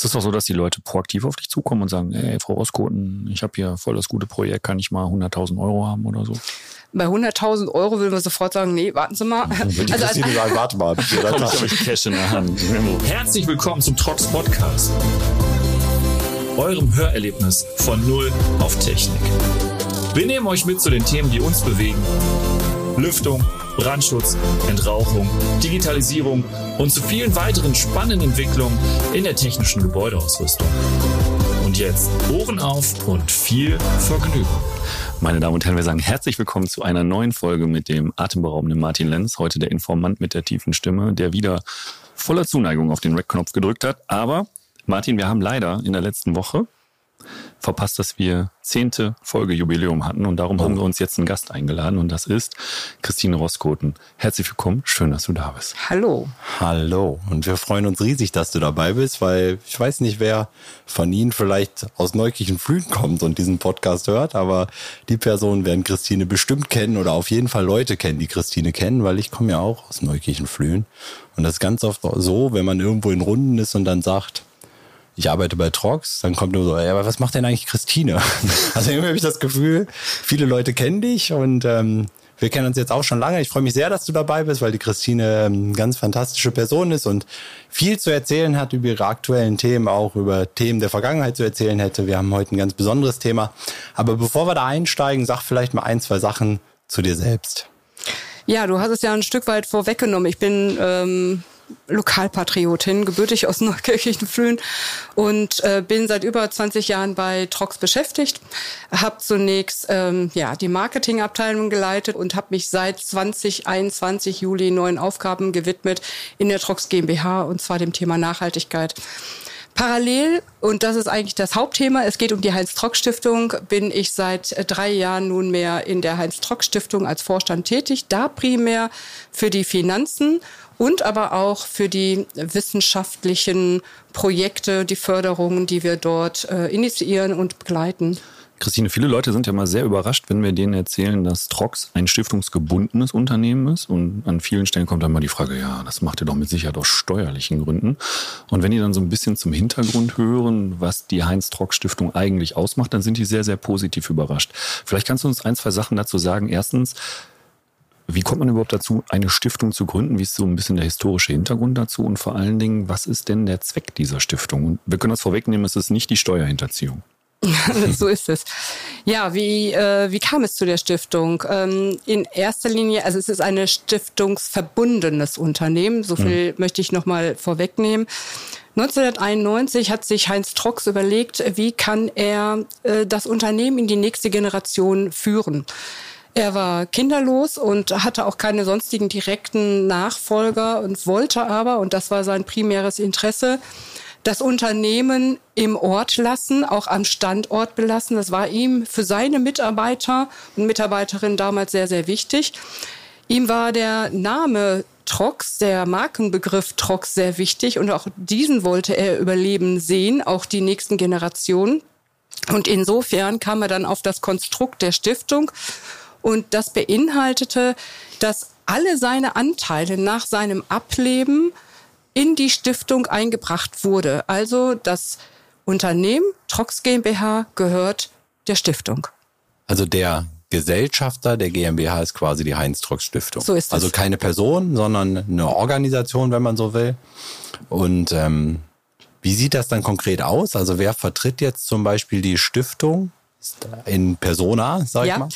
Ist es doch so, dass die Leute proaktiv auf dich zukommen und sagen, ey, Frau Roskoten, ich habe hier voll das gute Projekt, kann ich mal 100.000 Euro haben oder so? Bei 100.000 Euro würden wir sofort sagen, nee, warten Sie mal. Also, also, also sagen, warte mal. Da habe ich Cash in der Hand. Herzlich willkommen zum Trox Podcast. Eurem Hörerlebnis von Null auf Technik. Wir nehmen euch mit zu den Themen, die uns bewegen. Lüftung, Brandschutz, Entrauchung, Digitalisierung und zu vielen weiteren spannenden Entwicklungen in der technischen Gebäudeausrüstung. Und jetzt Ohren auf und viel Vergnügen. Meine Damen und Herren, wir sagen herzlich willkommen zu einer neuen Folge mit dem atemberaubenden Martin Lenz, heute der Informant mit der tiefen Stimme, der wieder voller Zuneigung auf den Rec-Knopf gedrückt hat. Aber Martin, wir haben leider in der letzten Woche verpasst, dass wir zehnte Folge Jubiläum hatten und darum oh. haben wir uns jetzt einen Gast eingeladen und das ist Christine Roskoten. Herzlich willkommen, schön, dass du da bist. Hallo. Hallo und wir freuen uns riesig, dass du dabei bist, weil ich weiß nicht, wer von Ihnen vielleicht aus Neukirchen Flühen kommt und diesen Podcast hört, aber die Personen werden Christine bestimmt kennen oder auf jeden Fall Leute kennen, die Christine kennen, weil ich komme ja auch aus Neukirchen Flühen und das ist ganz oft so, wenn man irgendwo in Runden ist und dann sagt, ich arbeite bei Trox, dann kommt nur so, ja, aber was macht denn eigentlich Christine? Also irgendwie habe ich das Gefühl, viele Leute kennen dich und ähm, wir kennen uns jetzt auch schon lange. Ich freue mich sehr, dass du dabei bist, weil die Christine eine ähm, ganz fantastische Person ist und viel zu erzählen hat über ihre aktuellen Themen, auch über Themen der Vergangenheit zu erzählen hätte. Wir haben heute ein ganz besonderes Thema. Aber bevor wir da einsteigen, sag vielleicht mal ein, zwei Sachen zu dir selbst. Ja, du hast es ja ein Stück weit vorweggenommen. Ich bin ähm, Lokalpatriotin, gebürtig aus Neukirchenflühen und äh, bin seit über 20 Jahren bei Trox beschäftigt. Habe zunächst ähm, ja die Marketingabteilung geleitet und habe mich seit 2021 Juli neuen Aufgaben gewidmet in der Trox GmbH und zwar dem Thema Nachhaltigkeit. Parallel, und das ist eigentlich das Hauptthema, es geht um die Heinz-Trock-Stiftung, bin ich seit drei Jahren nunmehr in der Heinz-Trock-Stiftung als Vorstand tätig, da primär für die Finanzen und aber auch für die wissenschaftlichen Projekte, die Förderungen, die wir dort äh, initiieren und begleiten. Christine, viele Leute sind ja mal sehr überrascht, wenn wir denen erzählen, dass Trox ein stiftungsgebundenes Unternehmen ist. Und an vielen Stellen kommt dann mal die Frage, ja, das macht ihr doch mit Sicherheit aus steuerlichen Gründen. Und wenn die dann so ein bisschen zum Hintergrund hören, was die Heinz-Trock-Stiftung eigentlich ausmacht, dann sind die sehr, sehr positiv überrascht. Vielleicht kannst du uns ein, zwei Sachen dazu sagen. Erstens, wie kommt man überhaupt dazu, eine Stiftung zu gründen? Wie ist so ein bisschen der historische Hintergrund dazu? Und vor allen Dingen, was ist denn der Zweck dieser Stiftung? Und wir können das vorwegnehmen, es ist nicht die Steuerhinterziehung. so ist es. Ja, wie, äh, wie kam es zu der Stiftung? Ähm, in erster Linie, also es ist ein stiftungsverbundenes Unternehmen, so viel hm. möchte ich nochmal vorwegnehmen. 1991 hat sich Heinz Trox überlegt, wie kann er äh, das Unternehmen in die nächste Generation führen. Er war kinderlos und hatte auch keine sonstigen direkten Nachfolger und wollte aber, und das war sein primäres Interesse, das Unternehmen im Ort lassen, auch am Standort belassen. Das war ihm für seine Mitarbeiter und Mitarbeiterinnen damals sehr, sehr wichtig. Ihm war der Name Trox, der Markenbegriff Trox sehr wichtig und auch diesen wollte er überleben sehen, auch die nächsten Generationen. Und insofern kam er dann auf das Konstrukt der Stiftung und das beinhaltete, dass alle seine Anteile nach seinem Ableben in die Stiftung eingebracht wurde. Also das Unternehmen Trox GmbH gehört der Stiftung. Also der Gesellschafter der GmbH ist quasi die Heinz Trox Stiftung. So ist es. Also keine Person, sondern eine Organisation, wenn man so will. Und ähm, wie sieht das dann konkret aus? Also wer vertritt jetzt zum Beispiel die Stiftung in Persona, sag ja. ich mal?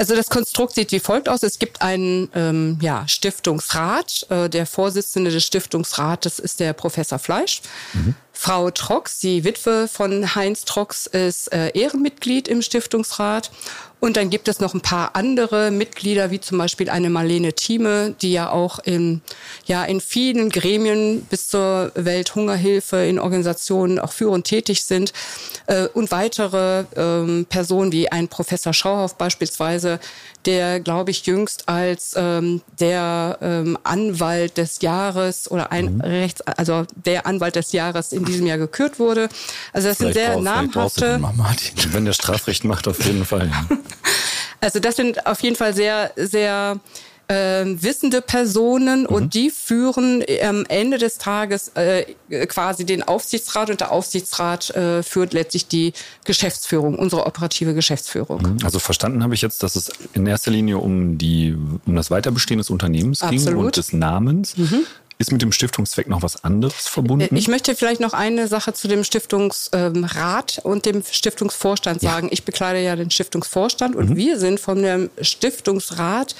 Also das Konstrukt sieht wie folgt aus. Es gibt einen ähm, ja, Stiftungsrat. Äh, der Vorsitzende des Stiftungsrates ist der Professor Fleisch. Mhm. Frau Trox, die Witwe von Heinz Trox, ist äh, Ehrenmitglied im Stiftungsrat. Und dann gibt es noch ein paar andere Mitglieder, wie zum Beispiel eine Marlene Thieme, die ja auch in, ja, in vielen Gremien bis zur Welthungerhilfe in Organisationen auch führend tätig sind. Äh, und weitere ähm, Personen wie ein Professor Schauhoff beispielsweise, der, glaube ich, jüngst als ähm, der ähm, Anwalt des Jahres oder ein mhm. Rechts, also der Anwalt des Jahres in diesem Jahr gekürt wurde. Also das vielleicht sind sehr brauch, namhafte. Martin. Wenn der Strafrecht macht, auf jeden Fall. also das sind auf jeden Fall sehr, sehr äh, wissende Personen mhm. und die führen am Ende des Tages äh, quasi den Aufsichtsrat und der Aufsichtsrat äh, führt letztlich die Geschäftsführung, unsere operative Geschäftsführung. Mhm. Also verstanden habe ich jetzt, dass es in erster Linie um die um das Weiterbestehen des Unternehmens Absolut. ging und des Namens. Mhm. Ist mit dem Stiftungszweck noch was anderes verbunden? Ich möchte vielleicht noch eine Sache zu dem Stiftungsrat und dem Stiftungsvorstand sagen. Ja. Ich bekleide ja den Stiftungsvorstand und mhm. wir sind von dem Stiftungsrat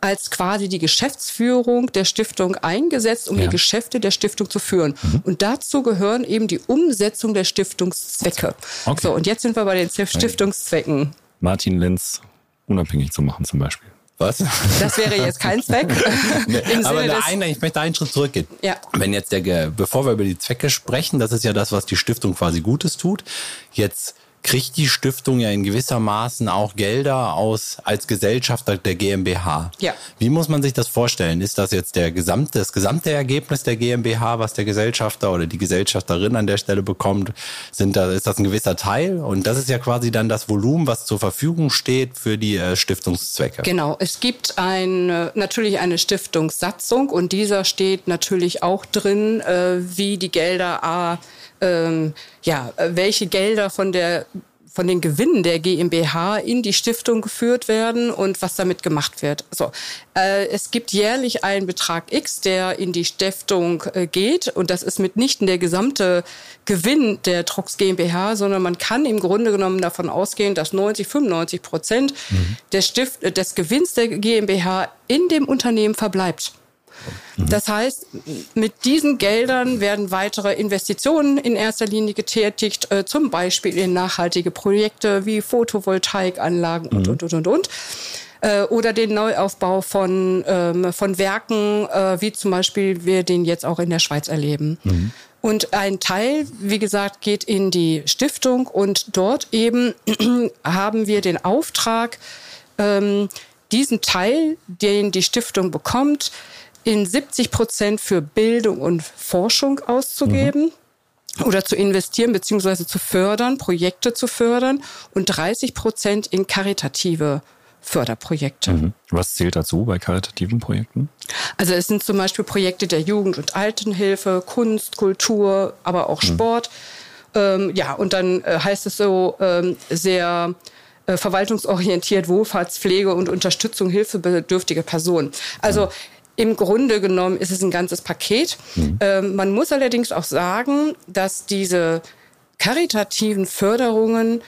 als quasi die Geschäftsführung der Stiftung eingesetzt, um ja. die Geschäfte der Stiftung zu führen. Mhm. Und dazu gehören eben die Umsetzung der Stiftungszwecke. Okay. So, und jetzt sind wir bei den Stiftungszwecken. Martin Lenz unabhängig zu machen zum Beispiel. Was? Das wäre jetzt kein Zweck. nee, aber eine, ich möchte einen Schritt zurückgehen. Ja. Wenn jetzt der, bevor wir über die Zwecke sprechen, das ist ja das, was die Stiftung quasi Gutes tut. Jetzt kriegt die Stiftung ja in gewisser Maßen auch Gelder aus als Gesellschafter der GmbH. Ja. Wie muss man sich das vorstellen? Ist das jetzt der gesamte, das gesamte Ergebnis der GmbH, was der Gesellschafter oder die Gesellschafterin an der Stelle bekommt? Sind da, ist das ein gewisser Teil? Und das ist ja quasi dann das Volumen, was zur Verfügung steht für die äh, Stiftungszwecke. Genau. Es gibt ein, natürlich eine Stiftungssatzung und dieser steht natürlich auch drin, äh, wie die Gelder A ähm, ja, welche Gelder von der von den Gewinnen der GmbH in die Stiftung geführt werden und was damit gemacht wird. So, äh, es gibt jährlich einen Betrag X, der in die Stiftung äh, geht und das ist mitnichten der gesamte Gewinn der Trox GmbH, sondern man kann im Grunde genommen davon ausgehen, dass 90, 95 Prozent mhm. des, Stift, des Gewinns der GmbH in dem Unternehmen verbleibt. Das heißt, mit diesen Geldern werden weitere Investitionen in erster Linie getätigt, äh, zum Beispiel in nachhaltige Projekte wie Photovoltaikanlagen und, mhm. und, und, und, und. Äh, oder den Neuaufbau von, ähm, von Werken, äh, wie zum Beispiel wir den jetzt auch in der Schweiz erleben. Mhm. Und ein Teil, wie gesagt, geht in die Stiftung und dort eben haben wir den Auftrag, ähm, diesen Teil, den die Stiftung bekommt, in 70 Prozent für Bildung und Forschung auszugeben. Mhm. Oder zu investieren beziehungsweise zu fördern, Projekte zu fördern und 30 Prozent in karitative Förderprojekte. Mhm. Was zählt dazu bei karitativen Projekten? Also es sind zum Beispiel Projekte der Jugend- und Altenhilfe, Kunst, Kultur, aber auch mhm. Sport. Mhm. Ähm, ja, und dann äh, heißt es so ähm, sehr äh, verwaltungsorientiert Wohlfahrtspflege und Unterstützung hilfebedürftiger Personen. Also mhm. Im Grunde genommen ist es ein ganzes Paket. Mhm. Ähm, man muss allerdings auch sagen, dass diese karitativen Förderungen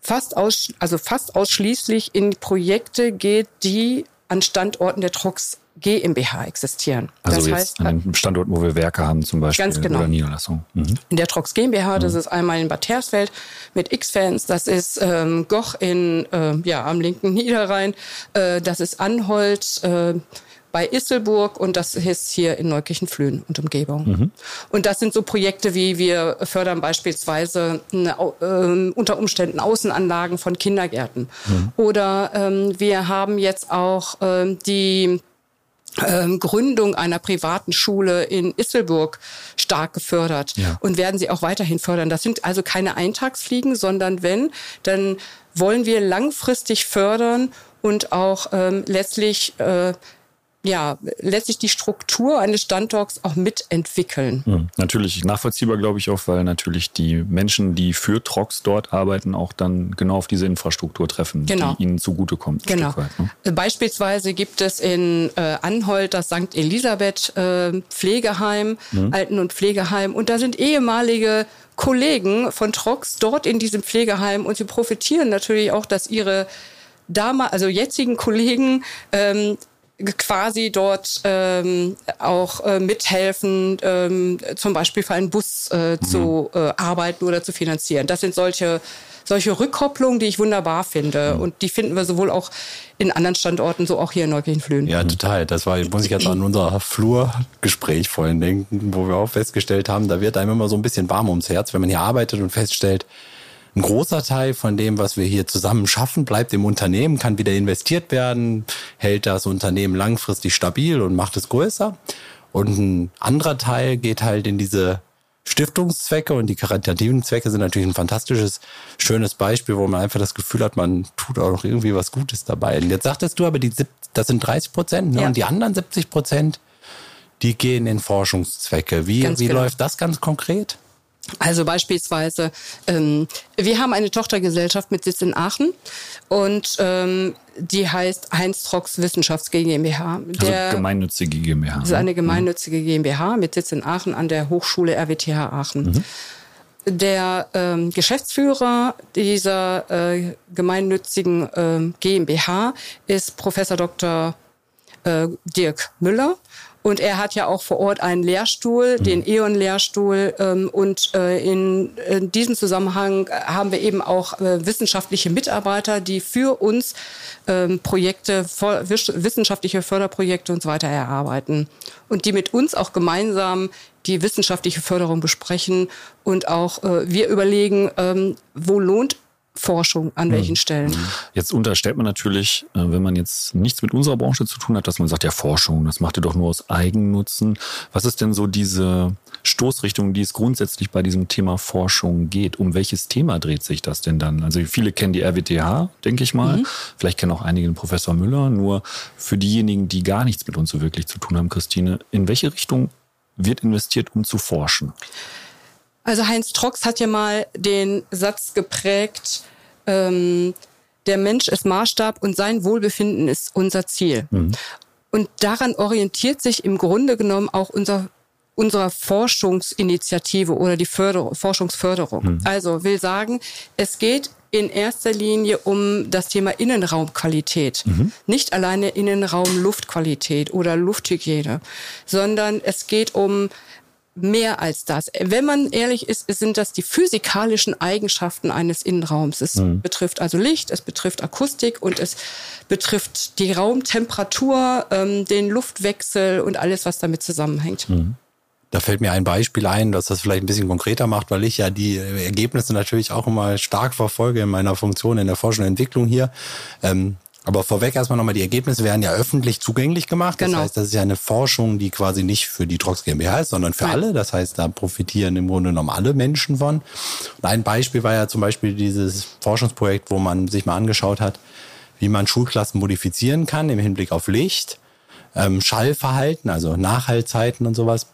fast, aus, also fast ausschließlich in Projekte geht, die an Standorten der Trox GmbH existieren. Also das heißt, an den Standorten, wo wir Werke haben zum Beispiel ganz genau. oder Niederlassung. Mhm. In der Trox GmbH, das mhm. ist einmal in Bad Hersfeld mit X-Fans, das ist ähm, Goch in, äh, ja, am linken Niederrhein, äh, das ist Anholt, äh, bei Isselburg und das ist hier in Neukirchen-Flöhen und Umgebung. Mhm. Und das sind so Projekte, wie wir fördern beispielsweise eine, äh, unter Umständen Außenanlagen von Kindergärten. Mhm. Oder ähm, wir haben jetzt auch ähm, die ähm, Gründung einer privaten Schule in Isselburg stark gefördert ja. und werden sie auch weiterhin fördern. Das sind also keine Eintagsfliegen, sondern wenn, dann wollen wir langfristig fördern und auch ähm, letztlich äh, ja, letztlich die Struktur eines Standorts auch mitentwickeln. Mhm. Natürlich nachvollziehbar, glaube ich auch, weil natürlich die Menschen, die für Trox dort arbeiten, auch dann genau auf diese Infrastruktur treffen, genau. die ihnen zugutekommt. Genau. Weit, ne? Beispielsweise gibt es in äh, Anholt das St. Elisabeth äh, Pflegeheim, mhm. Alten- und Pflegeheim, und da sind ehemalige Kollegen von Trox dort in diesem Pflegeheim und sie profitieren natürlich auch, dass ihre damals, also jetzigen Kollegen ähm, quasi dort ähm, auch äh, mithelfen, ähm, zum Beispiel für einen Bus äh, mhm. zu äh, arbeiten oder zu finanzieren. Das sind solche solche Rückkopplungen, die ich wunderbar finde. Mhm. Und die finden wir sowohl auch in anderen Standorten, so auch hier in Neukirchen-Flöhen. Ja, total. Das war, muss ich jetzt an unser Flurgespräch vorhin denken, wo wir auch festgestellt haben, da wird einem immer so ein bisschen warm ums Herz, wenn man hier arbeitet und feststellt, ein großer Teil von dem, was wir hier zusammen schaffen, bleibt im Unternehmen, kann wieder investiert werden, hält das Unternehmen langfristig stabil und macht es größer. Und ein anderer Teil geht halt in diese Stiftungszwecke und die karitativen Zwecke sind natürlich ein fantastisches, schönes Beispiel, wo man einfach das Gefühl hat, man tut auch noch irgendwie was Gutes dabei. Und jetzt sagtest du aber, die, das sind 30 Prozent ne? ja. und die anderen 70 Prozent, die gehen in Forschungszwecke. Wie, wie genau. läuft das ganz konkret? Also beispielsweise, ähm, wir haben eine Tochtergesellschaft mit Sitz in Aachen und ähm, die heißt Heinz Trox Wissenschafts GmbH. Also Der, also gemeinnützige GmbH. Das ist eine ne? gemeinnützige GmbH mit Sitz in Aachen an der Hochschule RWTH Aachen. Mhm. Der ähm, Geschäftsführer dieser äh, gemeinnützigen äh, GmbH ist Professor Dr. Äh, Dirk Müller. Und er hat ja auch vor Ort einen Lehrstuhl, mhm. den E.ON-Lehrstuhl. Ähm, und äh, in, in diesem Zusammenhang haben wir eben auch äh, wissenschaftliche Mitarbeiter, die für uns ähm, Projekte, wissenschaftliche Förderprojekte und so weiter erarbeiten. Und die mit uns auch gemeinsam die wissenschaftliche Förderung besprechen und auch äh, wir überlegen, ähm, wo lohnt Forschung, an hm. welchen Stellen. Jetzt unterstellt man natürlich, äh, wenn man jetzt nichts mit unserer Branche zu tun hat, dass man sagt, ja, Forschung, das macht ihr doch nur aus Eigennutzen. Was ist denn so diese Stoßrichtung, die es grundsätzlich bei diesem Thema Forschung geht? Um welches Thema dreht sich das denn dann? Also viele kennen die RWTH, denke ich mal. Mhm. Vielleicht kennen auch einige den Professor Müller. Nur für diejenigen, die gar nichts mit uns so wirklich zu tun haben, Christine, in welche Richtung wird investiert, um zu forschen? Also Heinz Trox hat ja mal den Satz geprägt, ähm, der Mensch ist Maßstab und sein Wohlbefinden ist unser Ziel. Mhm. Und daran orientiert sich im Grunde genommen auch unser unserer Forschungsinitiative oder die Förder Forschungsförderung. Mhm. Also will sagen, es geht in erster Linie um das Thema Innenraumqualität. Mhm. Nicht alleine Innenraumluftqualität oder Lufthygiene, sondern es geht um mehr als das. Wenn man ehrlich ist, sind das die physikalischen Eigenschaften eines Innenraums. Es mhm. betrifft also Licht, es betrifft Akustik und es betrifft die Raumtemperatur, ähm, den Luftwechsel und alles, was damit zusammenhängt. Mhm. Da fällt mir ein Beispiel ein, dass das vielleicht ein bisschen konkreter macht, weil ich ja die Ergebnisse natürlich auch immer stark verfolge in meiner Funktion in der Forschung und Entwicklung hier. Ähm, aber vorweg erstmal nochmal, die Ergebnisse werden ja öffentlich zugänglich gemacht. Genau. Das heißt, das ist ja eine Forschung, die quasi nicht für die Trox GmbH ist, sondern für Nein. alle. Das heißt, da profitieren im Grunde genommen alle Menschen von. Und ein Beispiel war ja zum Beispiel dieses Forschungsprojekt, wo man sich mal angeschaut hat, wie man Schulklassen modifizieren kann im Hinblick auf Licht, ähm, Schallverhalten, also Nachhaltzeiten und sowas,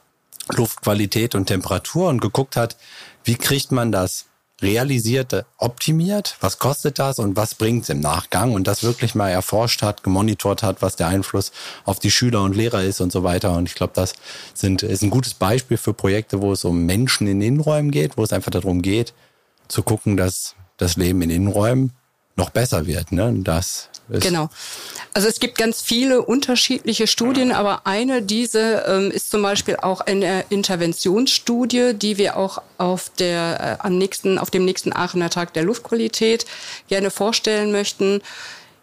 Luftqualität und Temperatur und geguckt hat, wie kriegt man das realisiert, optimiert, was kostet das und was bringt es im Nachgang und das wirklich mal erforscht hat, gemonitort hat, was der Einfluss auf die Schüler und Lehrer ist und so weiter. Und ich glaube, das sind, ist ein gutes Beispiel für Projekte, wo es um Menschen in Innenräumen geht, wo es einfach darum geht, zu gucken, dass das Leben in Innenräumen noch besser wird. Ne? Das genau. Also es gibt ganz viele unterschiedliche Studien, aber eine diese ähm, ist zum Beispiel auch eine Interventionsstudie, die wir auch auf der äh, am nächsten auf dem nächsten Aachener Tag der Luftqualität gerne vorstellen möchten.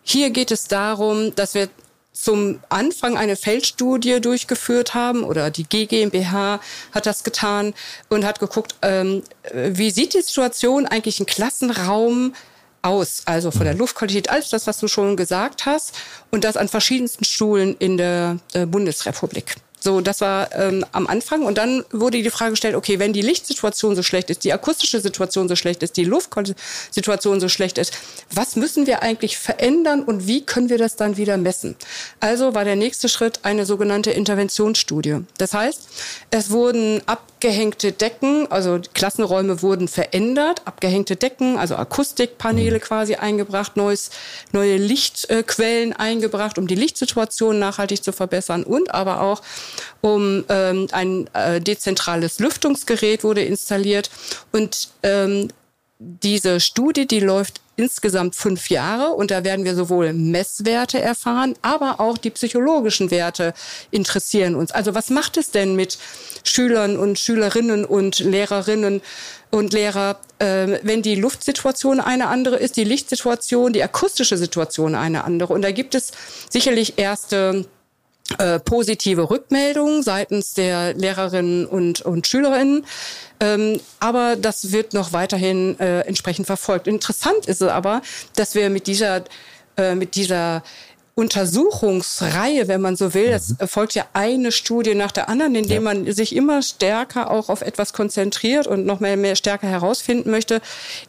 Hier geht es darum, dass wir zum Anfang eine Feldstudie durchgeführt haben oder die GmbH hat das getan und hat geguckt, ähm, wie sieht die Situation eigentlich im Klassenraum aus, also von der mhm. Luftqualität, alles das, was du schon gesagt hast, und das an verschiedensten Schulen in der äh, Bundesrepublik. So, das war ähm, am Anfang. Und dann wurde die Frage gestellt, okay, wenn die Lichtsituation so schlecht ist, die akustische Situation so schlecht ist, die Luftsituation so schlecht ist, was müssen wir eigentlich verändern und wie können wir das dann wieder messen? Also war der nächste Schritt eine sogenannte Interventionsstudie. Das heißt, es wurden abgehängte Decken, also Klassenräume wurden verändert, abgehängte Decken, also Akustikpaneele quasi eingebracht, neues, neue Lichtquellen eingebracht, um die Lichtsituation nachhaltig zu verbessern und aber auch um ähm, ein äh, dezentrales Lüftungsgerät wurde installiert. Und ähm, diese Studie, die läuft insgesamt fünf Jahre und da werden wir sowohl Messwerte erfahren, aber auch die psychologischen Werte interessieren uns. Also was macht es denn mit Schülern und Schülerinnen und Lehrerinnen und Lehrer, äh, wenn die Luftsituation eine andere ist, die Lichtsituation, die akustische Situation eine andere. Und da gibt es sicherlich erste äh, positive Rückmeldungen seitens der Lehrerinnen und, und Schülerinnen. Ähm, aber das wird noch weiterhin äh, entsprechend verfolgt. Interessant ist es aber, dass wir mit dieser, äh, mit dieser Untersuchungsreihe, wenn man so will. Es mhm. folgt ja eine Studie nach der anderen, indem ja. man sich immer stärker auch auf etwas konzentriert und noch mehr, mehr stärker herausfinden möchte,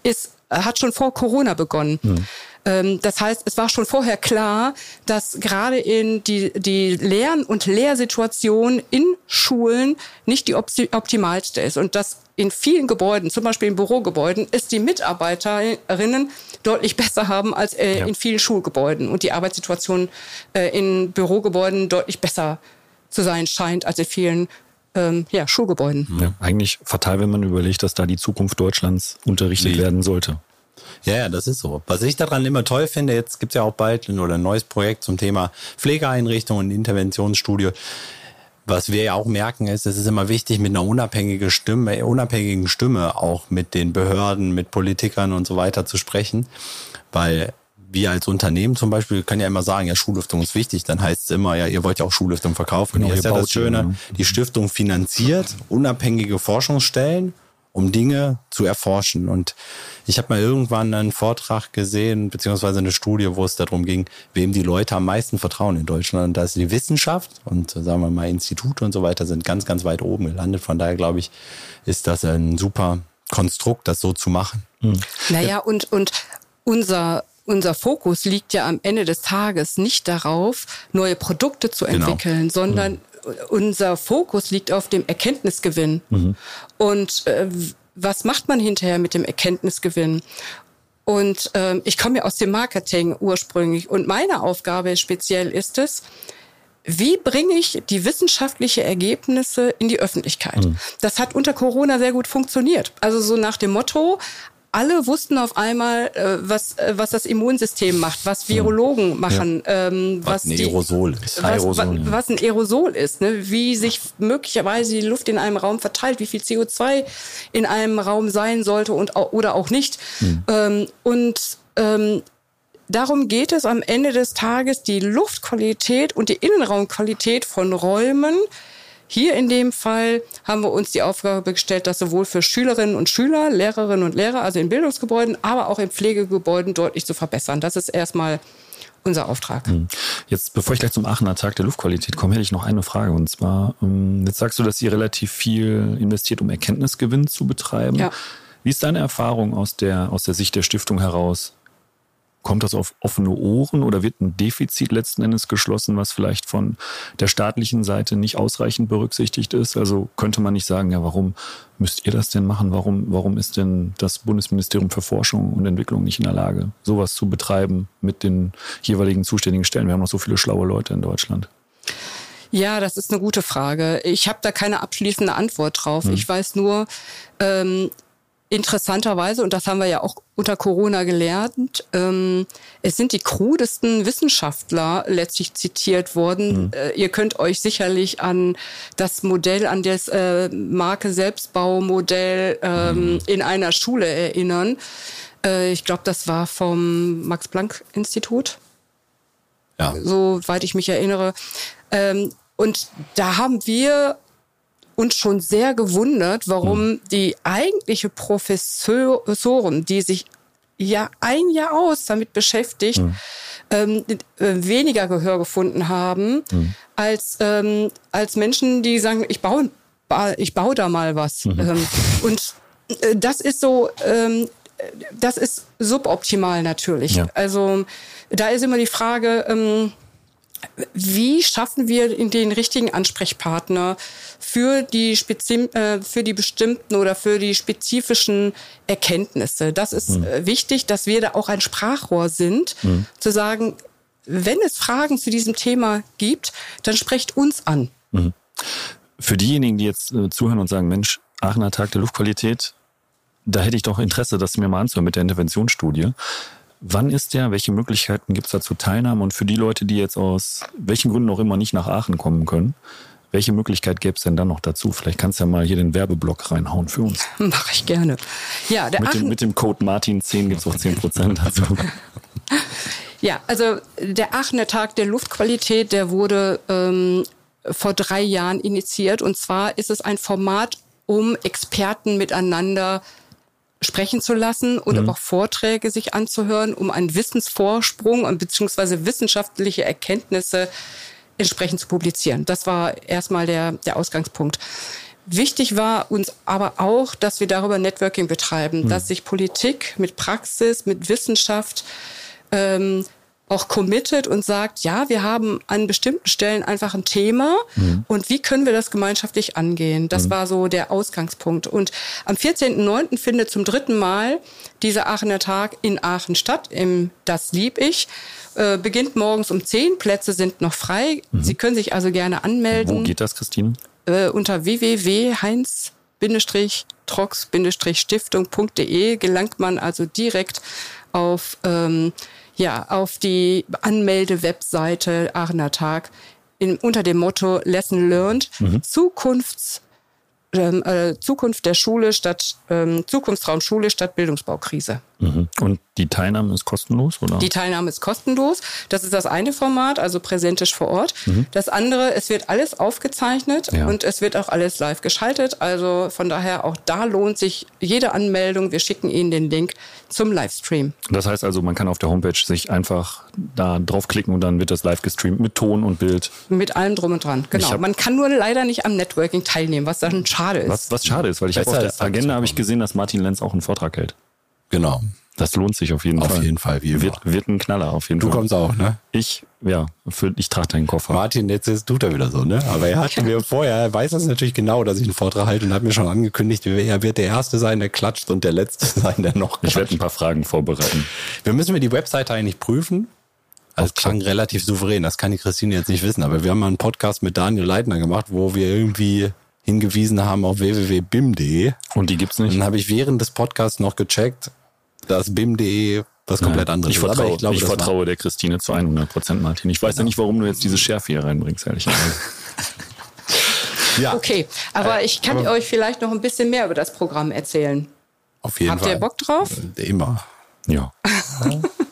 ist, hat schon vor Corona begonnen. Mhm. Ähm, das heißt, es war schon vorher klar, dass gerade in die, die Lern- und Lehrsituation in Schulen nicht die optimalste ist und dass in vielen Gebäuden, zum Beispiel in Bürogebäuden, es die Mitarbeiterinnen deutlich besser haben als äh, ja. in vielen Schulgebäuden und die Arbeitssituation äh, in Bürogebäuden deutlich besser zu sein scheint als in vielen ähm, ja, Schulgebäuden. Ja, eigentlich fatal, wenn man überlegt, dass da die Zukunft Deutschlands unterrichtet Wie? werden sollte. Ja, ja, das ist so. Was ich daran immer toll finde, jetzt gibt's ja auch bald ein, oder ein neues Projekt zum Thema Pflegeeinrichtung und Interventionsstudio. Was wir ja auch merken ist, es ist immer wichtig, mit einer unabhängigen Stimme, unabhängigen Stimme auch mit den Behörden, mit Politikern und so weiter zu sprechen. Weil wir als Unternehmen zum Beispiel können ja immer sagen, ja, Schullüftung ist wichtig. Dann heißt es immer, ja, ihr wollt ja auch Schullüftung verkaufen. Genau, Hier ist ja das Schöne, die Stiftung finanziert unabhängige Forschungsstellen um Dinge zu erforschen. Und ich habe mal irgendwann einen Vortrag gesehen, beziehungsweise eine Studie, wo es darum ging, wem die Leute am meisten vertrauen in Deutschland. Und da ist die Wissenschaft und sagen wir mal Institute und so weiter sind ganz, ganz weit oben gelandet. Von daher glaube ich, ist das ein super Konstrukt, das so zu machen. Hm. Naja, und, und unser unser Fokus liegt ja am Ende des Tages nicht darauf, neue Produkte zu genau. entwickeln, genau. sondern mhm unser Fokus liegt auf dem Erkenntnisgewinn. Mhm. Und äh, was macht man hinterher mit dem Erkenntnisgewinn? Und äh, ich komme ja aus dem Marketing ursprünglich und meine Aufgabe speziell ist es, wie bringe ich die wissenschaftliche Ergebnisse in die Öffentlichkeit? Mhm. Das hat unter Corona sehr gut funktioniert. Also so nach dem Motto, alle wussten auf einmal, äh, was, äh, was das Immunsystem macht, was Virologen hm. machen, ja. ähm, was, was, ein die, Aerosol ist. Was, Aerosol, ja. was ein Aerosol ist, ne? wie sich möglicherweise die Luft in einem Raum verteilt, wie viel CO2 in einem Raum sein sollte und oder auch nicht. Hm. Ähm, und ähm, Darum geht es am Ende des Tages, die Luftqualität und die Innenraumqualität von Räumen hier in dem Fall haben wir uns die Aufgabe gestellt, das sowohl für Schülerinnen und Schüler, Lehrerinnen und Lehrer, also in Bildungsgebäuden, aber auch in Pflegegebäuden deutlich zu verbessern. Das ist erstmal unser Auftrag. Hm. Jetzt, bevor ich gleich zum Aachener Tag der Luftqualität komme, hätte ich noch eine Frage. Und zwar, ähm, jetzt sagst du, dass ihr relativ viel investiert, um Erkenntnisgewinn zu betreiben. Ja. Wie ist deine Erfahrung aus der, aus der Sicht der Stiftung heraus? Kommt das auf offene Ohren oder wird ein Defizit letzten Endes geschlossen, was vielleicht von der staatlichen Seite nicht ausreichend berücksichtigt ist? Also könnte man nicht sagen, ja, warum müsst ihr das denn machen? Warum, warum ist denn das Bundesministerium für Forschung und Entwicklung nicht in der Lage, sowas zu betreiben mit den jeweiligen zuständigen Stellen? Wir haben noch so viele schlaue Leute in Deutschland. Ja, das ist eine gute Frage. Ich habe da keine abschließende Antwort drauf. Hm. Ich weiß nur, ähm, interessanterweise, und das haben wir ja auch unter Corona gelernt, ähm, es sind die krudesten Wissenschaftler letztlich zitiert worden. Mhm. Äh, ihr könnt euch sicherlich an das Modell, an das äh, Marke Selbstbaumodell ähm, mhm. in einer Schule erinnern. Äh, ich glaube, das war vom Max-Planck-Institut. Ja. Soweit ich mich erinnere. Ähm, und da haben wir uns schon sehr gewundert, warum mhm. die eigentliche Professoren, die sich ja ein Jahr aus damit beschäftigt, mhm. ähm, äh, weniger Gehör gefunden haben mhm. als ähm, als Menschen, die sagen, ich baue ich baue da mal was. Mhm. Ähm, und äh, das ist so, ähm, das ist suboptimal natürlich. Ja. Also da ist immer die Frage, ähm, wie schaffen wir den richtigen Ansprechpartner für die, Spezi äh, für die bestimmten oder für die spezifischen Erkenntnisse? Das ist mhm. wichtig, dass wir da auch ein Sprachrohr sind, mhm. zu sagen, wenn es Fragen zu diesem Thema gibt, dann sprecht uns an. Mhm. Für diejenigen, die jetzt äh, zuhören und sagen, Mensch, Aachener Tag der Luftqualität, da hätte ich doch Interesse, das mir mal anzuhören mit der Interventionsstudie. Wann ist der? Welche Möglichkeiten gibt es da zur Teilnahme? Und für die Leute, die jetzt aus welchen Gründen auch immer nicht nach Aachen kommen können, welche Möglichkeit gäbe es denn dann noch dazu? Vielleicht kannst du ja mal hier den Werbeblock reinhauen für uns. Mache ich gerne. Ja, der mit, dem, mit dem Code Martin10 gibt es auch 10 Prozent. Also. ja, also der Aachener Tag der Luftqualität, der wurde ähm, vor drei Jahren initiiert. Und zwar ist es ein Format, um Experten miteinander sprechen zu lassen und mhm. auch Vorträge sich anzuhören, um einen Wissensvorsprung und beziehungsweise wissenschaftliche Erkenntnisse entsprechend zu publizieren. Das war erstmal der, der Ausgangspunkt. Wichtig war uns aber auch, dass wir darüber Networking betreiben, mhm. dass sich Politik mit Praxis, mit Wissenschaft ähm, auch committet und sagt, ja, wir haben an bestimmten Stellen einfach ein Thema mhm. und wie können wir das gemeinschaftlich angehen? Das mhm. war so der Ausgangspunkt. Und am 14.09. findet zum dritten Mal dieser Aachener Tag in Aachen statt, im Das lieb ich. Äh, beginnt morgens um 10, Plätze sind noch frei. Mhm. Sie können sich also gerne anmelden. Wo geht das, Christine? Äh, unter www.heinz- trox-stiftung.de gelangt man also direkt auf ähm, ja, auf die Anmelde-Webseite Aachener Tag in, unter dem Motto Lesson Learned, mhm. Zukunfts ähm, äh, Zukunft der Schule statt ähm, Zukunftsraum Schule statt Bildungsbaukrise. Mhm. Und die Teilnahme ist kostenlos, oder? Die Teilnahme ist kostenlos. Das ist das eine Format, also präsentisch vor Ort. Mhm. Das andere, es wird alles aufgezeichnet ja. und es wird auch alles live geschaltet. Also von daher auch da lohnt sich jede Anmeldung. Wir schicken Ihnen den Link zum Livestream. Das heißt also, man kann auf der Homepage sich einfach da draufklicken und dann wird das live gestreamt mit Ton und Bild. Mit allem drum und dran. Genau. Man kann nur leider nicht am Networking teilnehmen, was dann schade ist. Was, was schade ist, weil ich habe auf der Agenda habe ich gesehen, dass Martin Lenz auch einen Vortrag hält. Genau. Das lohnt sich auf jeden auf Fall. Auf jeden Fall, wie wird, wird ein Knaller, auf jeden du Fall. Du kommst auch, ne? Ich, ja, für, ich trage deinen Koffer. Martin, jetzt ist, tut er wieder so, ne? Aber er hat mir vorher, er weiß das natürlich genau, dass ich einen Vortrag halte und hat mir schon angekündigt, er wird der Erste sein, der klatscht und der Letzte sein, der noch klatscht. Ich werde ein paar Fragen vorbereiten. Wir müssen mir die Webseite eigentlich prüfen. Also es klang relativ souverän, das kann die Christine jetzt nicht wissen, aber wir haben mal einen Podcast mit Daniel Leitner gemacht, wo wir irgendwie hingewiesen haben auf www.bim.de. Und die gibt's nicht? Dann habe ich während des Podcasts noch gecheckt, dass bim.de was komplett Nein, anderes ich vertraue, ich, glaube, ich vertraue der Christine zu 100 Prozent, Martin. Ich weiß genau. ja nicht, warum du jetzt diese Schärfe hier reinbringst, ehrlicherweise. ja. Okay, aber ich kann aber euch vielleicht noch ein bisschen mehr über das Programm erzählen. Auf jeden Habt Fall. Habt ihr Bock drauf? Immer. Ja.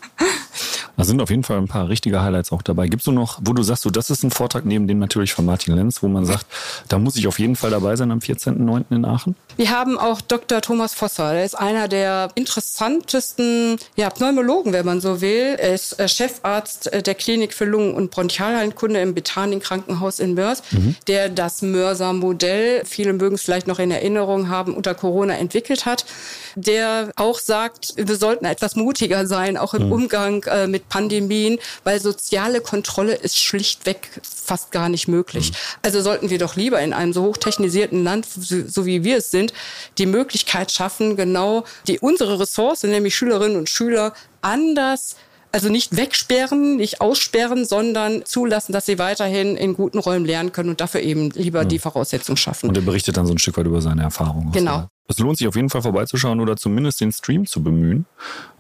Da sind auf jeden Fall ein paar richtige Highlights auch dabei. Gibst du noch, wo du sagst, so, das ist ein Vortrag neben dem natürlich von Martin Lenz, wo man sagt, da muss ich auf jeden Fall dabei sein am 14.09. in Aachen? Wir haben auch Dr. Thomas Vosser. Er ist einer der interessantesten ja, Pneumologen, wenn man so will. Er ist äh, Chefarzt äh, der Klinik für Lungen- und Bronchialheilkunde im Betanin Krankenhaus in Mörs, mhm. der das Mörser-Modell, viele mögen es vielleicht noch in Erinnerung haben, unter Corona entwickelt hat. Der auch sagt, wir sollten etwas mutiger sein, auch im mhm. Umgang äh, mit Pandemien, weil soziale Kontrolle ist schlichtweg fast gar nicht möglich. Mhm. Also sollten wir doch lieber in einem so hochtechnisierten Land, so, so wie wir es sind, die Möglichkeit schaffen, genau die unsere Ressource, nämlich Schülerinnen und Schüler, anders also nicht wegsperren, nicht aussperren, sondern zulassen, dass sie weiterhin in guten Räumen lernen können und dafür eben lieber mhm. die Voraussetzungen schaffen. Und er berichtet dann so ein Stück weit über seine Erfahrungen. Genau. Es lohnt sich auf jeden Fall vorbeizuschauen oder zumindest den Stream zu bemühen.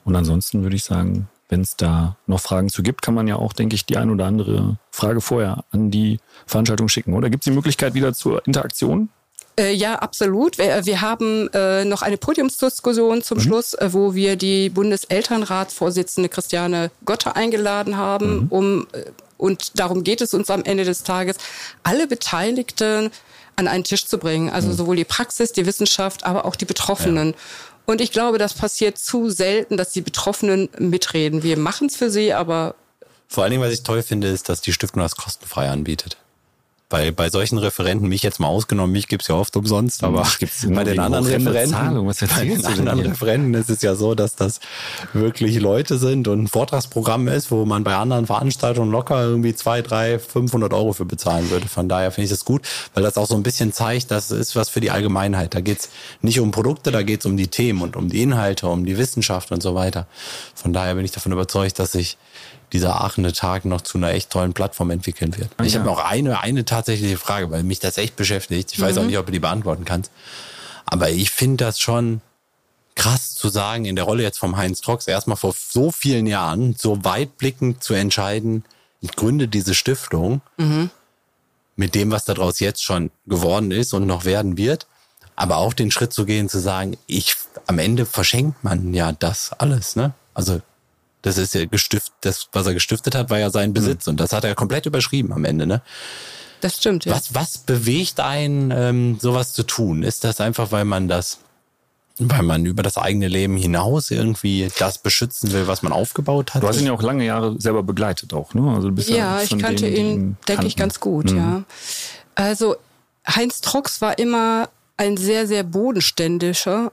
Und ansonsten würde ich sagen, wenn es da noch Fragen zu gibt, kann man ja auch, denke ich, die ein oder andere Frage vorher an die Veranstaltung schicken. Oder gibt es die Möglichkeit wieder zur Interaktion? Äh, ja, absolut. Wir, wir haben äh, noch eine Podiumsdiskussion zum mhm. Schluss, äh, wo wir die Bundeselternratsvorsitzende Christiane Gotte eingeladen haben, mhm. um äh, und darum geht es uns am Ende des Tages, alle Beteiligten an einen Tisch zu bringen. Also mhm. sowohl die Praxis, die Wissenschaft, aber auch die Betroffenen. Ja. Und ich glaube, das passiert zu selten, dass die Betroffenen mitreden. Wir machen es für sie, aber vor allen Dingen, was ich toll finde, ist, dass die Stiftung das kostenfrei anbietet bei, bei solchen Referenten, mich jetzt mal ausgenommen, mich gibt's ja oft umsonst, aber bei den anderen Referenten, bei den anderen Referenten ist es ja so, dass das wirklich Leute sind und ein Vortragsprogramm ist, wo man bei anderen Veranstaltungen locker irgendwie zwei, drei, 500 Euro für bezahlen würde. Von daher finde ich das gut, weil das auch so ein bisschen zeigt, das ist was für die Allgemeinheit. Da geht's nicht um Produkte, da geht's um die Themen und um die Inhalte, um die Wissenschaft und so weiter. Von daher bin ich davon überzeugt, dass sich dieser Aachener Tag noch zu einer echt tollen Plattform entwickeln wird. Ah, ich habe noch eine, eine tatsächliche Frage, weil mich das echt beschäftigt. Ich mhm. weiß auch mhm. nicht, ob du die beantworten kannst. Aber ich finde das schon krass zu sagen, in der Rolle jetzt vom Heinz Trox, erstmal vor so vielen Jahren, so weitblickend zu entscheiden, ich gründe diese Stiftung mhm. mit dem, was daraus jetzt schon geworden ist und noch werden wird. Aber auch den Schritt zu gehen, zu sagen, ich, am Ende verschenkt man ja das alles, ne? Also das ist ja gestiftet, das, was er gestiftet hat, war ja sein Besitz. Mhm. Und das hat er komplett überschrieben am Ende, ne? Das stimmt, ja. Was, was bewegt einen, ähm, sowas zu tun? Ist das einfach, weil man das Weil man über das eigene Leben hinaus irgendwie das beschützen will, was man aufgebaut hat. Du hast ihn ja auch lange Jahre selber begleitet auch, ne? Also du bist ja, ja ich kannte denen, ihn, denke ich, ganz gut, mhm. ja. Also Heinz Trox war immer ein sehr, sehr bodenständischer,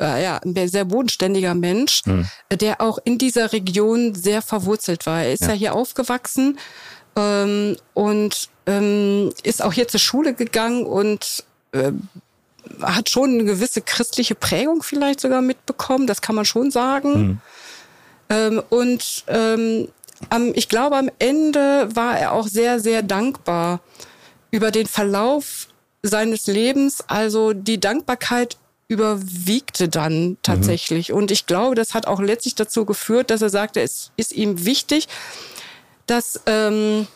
äh, ja, ein sehr bodenständiger Mensch, mhm. der auch in dieser Region sehr verwurzelt war. Er ist ja, ja hier aufgewachsen ähm, und ähm, ist auch hier zur Schule gegangen und äh, hat schon eine gewisse christliche Prägung vielleicht sogar mitbekommen, das kann man schon sagen. Mhm. Ähm, und ähm, am, ich glaube, am Ende war er auch sehr, sehr dankbar über den Verlauf seines Lebens. Also die Dankbarkeit überwiegte dann tatsächlich. Mhm. Und ich glaube, das hat auch letztlich dazu geführt, dass er sagte, es ist ihm wichtig, dass ähm,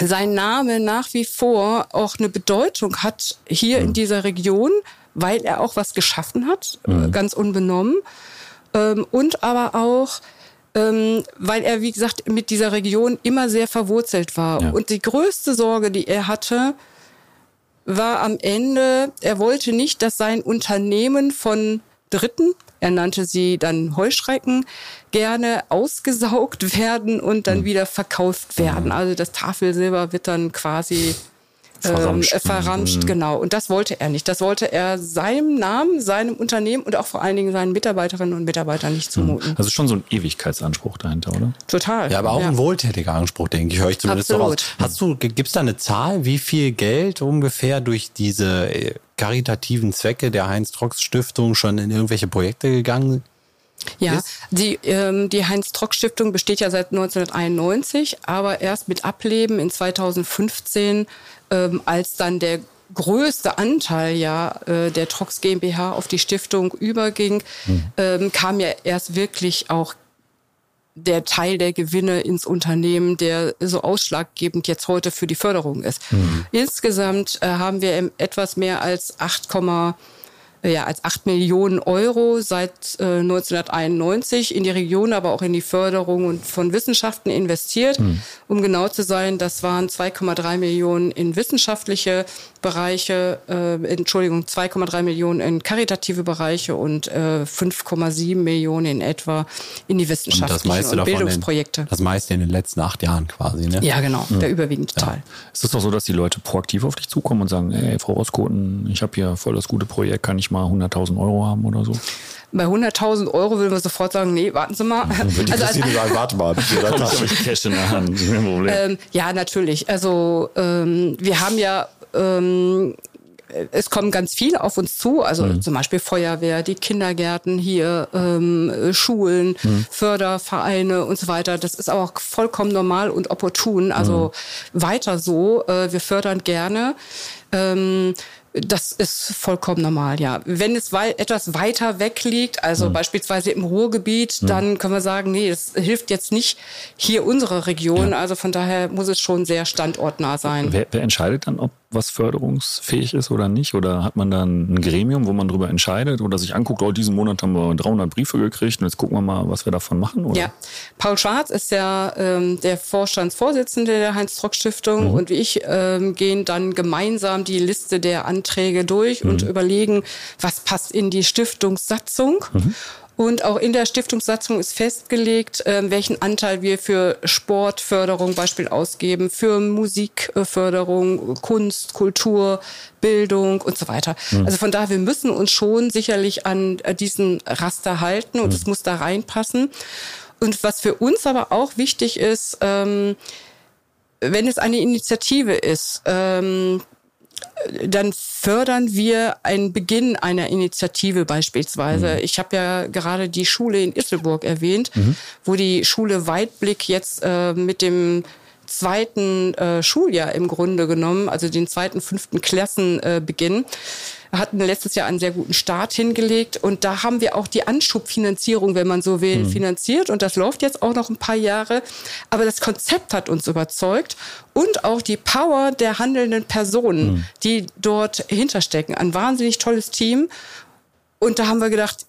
sein Name nach wie vor auch eine Bedeutung hat hier mhm. in dieser Region, weil er auch was geschaffen hat, äh, mhm. ganz unbenommen. Ähm, und aber auch, ähm, weil er, wie gesagt, mit dieser Region immer sehr verwurzelt war. Ja. Und die größte Sorge, die er hatte, war am Ende, er wollte nicht, dass sein Unternehmen von Dritten er nannte sie dann Heuschrecken, gerne ausgesaugt werden und dann hm. wieder verkauft werden. Mhm. Also das Tafelsilber wird dann quasi verramscht, ähm, verramscht mhm. genau. Und das wollte er nicht. Das wollte er seinem Namen, seinem Unternehmen und auch vor allen Dingen seinen Mitarbeiterinnen und Mitarbeitern nicht zumuten. Das ist schon so ein Ewigkeitsanspruch dahinter, oder? Total. Ja, aber auch ja. ein wohltätiger Anspruch, denke ich, höre ich zumindest Absolut. so raus. Hast du, gibt's da eine Zahl, wie viel Geld ungefähr durch diese äh, karitativen Zwecke der Heinz-Trox-Stiftung schon in irgendwelche Projekte gegangen ja, ist? die, ähm, die Heinz-Trock-Stiftung besteht ja seit 1991, aber erst mit Ableben in 2015 ähm, als dann der größte Anteil ja äh, der Trox GmbH auf die Stiftung überging, mhm. ähm, kam ja erst wirklich auch der Teil der Gewinne ins Unternehmen, der so ausschlaggebend jetzt heute für die Förderung ist. Mhm. Insgesamt äh, haben wir etwas mehr als 8, ja, als 8 Millionen Euro seit äh, 1991 in die Region, aber auch in die Förderung und von Wissenschaften investiert. Mhm. Um genau zu sein, das waren 2,3 Millionen in wissenschaftliche Bereiche, äh, Entschuldigung, 2,3 Millionen in karitative Bereiche und äh, 5,7 Millionen in etwa in die wissenschaftlichen und, und Bildungsprojekte. In, das meiste in den letzten acht Jahren quasi, ne? Ja, genau, mhm. der überwiegende ja. Teil. Ist es doch so, dass die Leute proaktiv auf dich zukommen und sagen, hey, Frau Roskoten, ich habe hier voll das gute Projekt, kann ich mal 100.000 Euro haben oder so? Bei 100.000 Euro würden wir sofort sagen, nee, warten Sie mal. Würde also, also, sagen, warte mal, ich Cash in der Hand. Ähm, ja, natürlich. Also ähm, wir haben ja ähm, es kommen ganz viele auf uns zu, also mhm. zum Beispiel Feuerwehr, die Kindergärten hier, ähm, Schulen, mhm. Fördervereine und so weiter. Das ist auch vollkommen normal und opportun. Also mhm. weiter so. Äh, wir fördern gerne. Ähm, das ist vollkommen normal, ja. Wenn es wei etwas weiter weg liegt, also mhm. beispielsweise im Ruhrgebiet, mhm. dann können wir sagen, nee, es hilft jetzt nicht hier unsere Region. Ja. Also von daher muss es schon sehr standortnah sein. Wer, wer entscheidet dann, ob was förderungsfähig ist oder nicht? Oder hat man dann ein Gremium, wo man darüber entscheidet oder sich anguckt, oh, diesen Monat haben wir 300 Briefe gekriegt und jetzt gucken wir mal, was wir davon machen? Oder? Ja, Paul Schwarz ist ja ähm, der Vorstandsvorsitzende der Heinz-Trock-Stiftung mhm. und wie ich ähm, gehen dann gemeinsam die Liste der Anträge durch mhm. und überlegen, was passt in die Stiftungssatzung. Mhm. Und auch in der Stiftungssatzung ist festgelegt, äh, welchen Anteil wir für Sportförderung Beispiel ausgeben, für Musikförderung, Kunst, Kultur, Bildung und so weiter. Mhm. Also von daher, wir müssen uns schon sicherlich an äh, diesen Raster halten und mhm. es muss da reinpassen. Und was für uns aber auch wichtig ist, ähm, wenn es eine Initiative ist, ähm, dann fördern wir einen Beginn einer Initiative beispielsweise. Mhm. Ich habe ja gerade die Schule in Isselburg erwähnt, mhm. wo die Schule Weitblick jetzt äh, mit dem zweiten äh, Schuljahr im Grunde genommen, also den zweiten, fünften Klassenbeginn, äh, hatten letztes Jahr einen sehr guten Start hingelegt und da haben wir auch die Anschubfinanzierung, wenn man so will, mhm. finanziert und das läuft jetzt auch noch ein paar Jahre. Aber das Konzept hat uns überzeugt und auch die Power der handelnden Personen, mhm. die dort hinterstecken. Ein wahnsinnig tolles Team. Und da haben wir gedacht,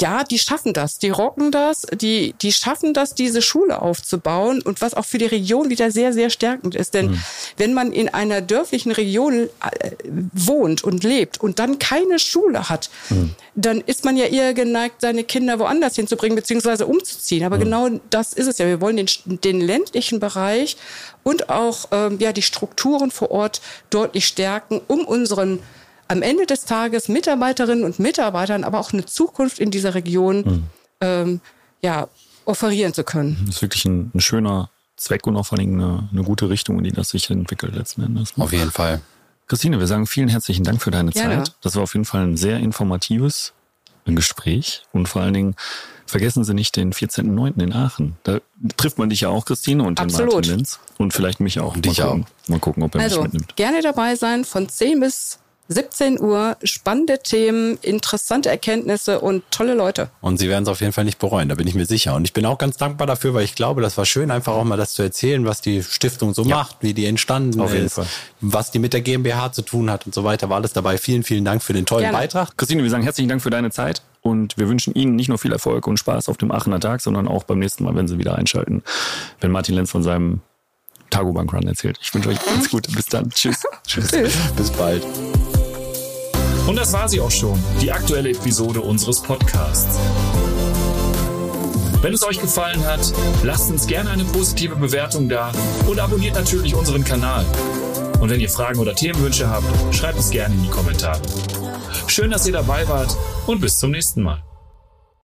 ja, die schaffen das, die rocken das, die, die schaffen das, diese Schule aufzubauen und was auch für die Region wieder sehr, sehr stärkend ist. Denn mhm. wenn man in einer dörflichen Region äh, wohnt und lebt und dann keine Schule hat, mhm. dann ist man ja eher geneigt, seine Kinder woanders hinzubringen, beziehungsweise umzuziehen. Aber mhm. genau das ist es ja. Wir wollen den, den ländlichen Bereich und auch ähm, ja, die Strukturen vor Ort deutlich stärken, um unseren am Ende des Tages Mitarbeiterinnen und Mitarbeitern aber auch eine Zukunft in dieser Region mhm. ähm, ja, offerieren zu können. Das ist wirklich ein, ein schöner Zweck und auch vor allem eine, eine, gute Richtung, in die das sich entwickelt letzten Endes. Auf jeden Fall. Christine, wir sagen vielen herzlichen Dank für deine Gerne. Zeit. Das war auf jeden Fall ein sehr informatives Gespräch und vor allen Dingen vergessen Sie nicht den 14.09. in Aachen. Da trifft man dich ja auch, Christine, und den Absolut. Martin Lenz. Und vielleicht mich auch. Und dich mal gucken, auch. Mal gucken, ob er also, mich mitnimmt. Gerne dabei sein von 10 bis 17 Uhr, spannende Themen, interessante Erkenntnisse und tolle Leute. Und Sie werden es auf jeden Fall nicht bereuen, da bin ich mir sicher. Und ich bin auch ganz dankbar dafür, weil ich glaube, das war schön, einfach auch mal das zu erzählen, was die Stiftung so ja. macht, wie die entstanden auf ist, was die mit der GmbH zu tun hat und so weiter. War alles dabei. Vielen, vielen Dank für den tollen Gerne. Beitrag. Christine, wir sagen herzlichen Dank für deine Zeit. Und wir wünschen Ihnen nicht nur viel Erfolg und Spaß auf dem Aachener Tag, sondern auch beim nächsten Mal, wenn Sie wieder einschalten, wenn Martin Lenz von seinem Tagobank Run erzählt. Ich wünsche euch alles Gute. Bis dann. Tschüss. Tschüss. Bis bald. Und das war sie auch schon, die aktuelle Episode unseres Podcasts. Wenn es euch gefallen hat, lasst uns gerne eine positive Bewertung da und abonniert natürlich unseren Kanal. Und wenn ihr Fragen oder Themenwünsche habt, schreibt es gerne in die Kommentare. Schön, dass ihr dabei wart und bis zum nächsten Mal.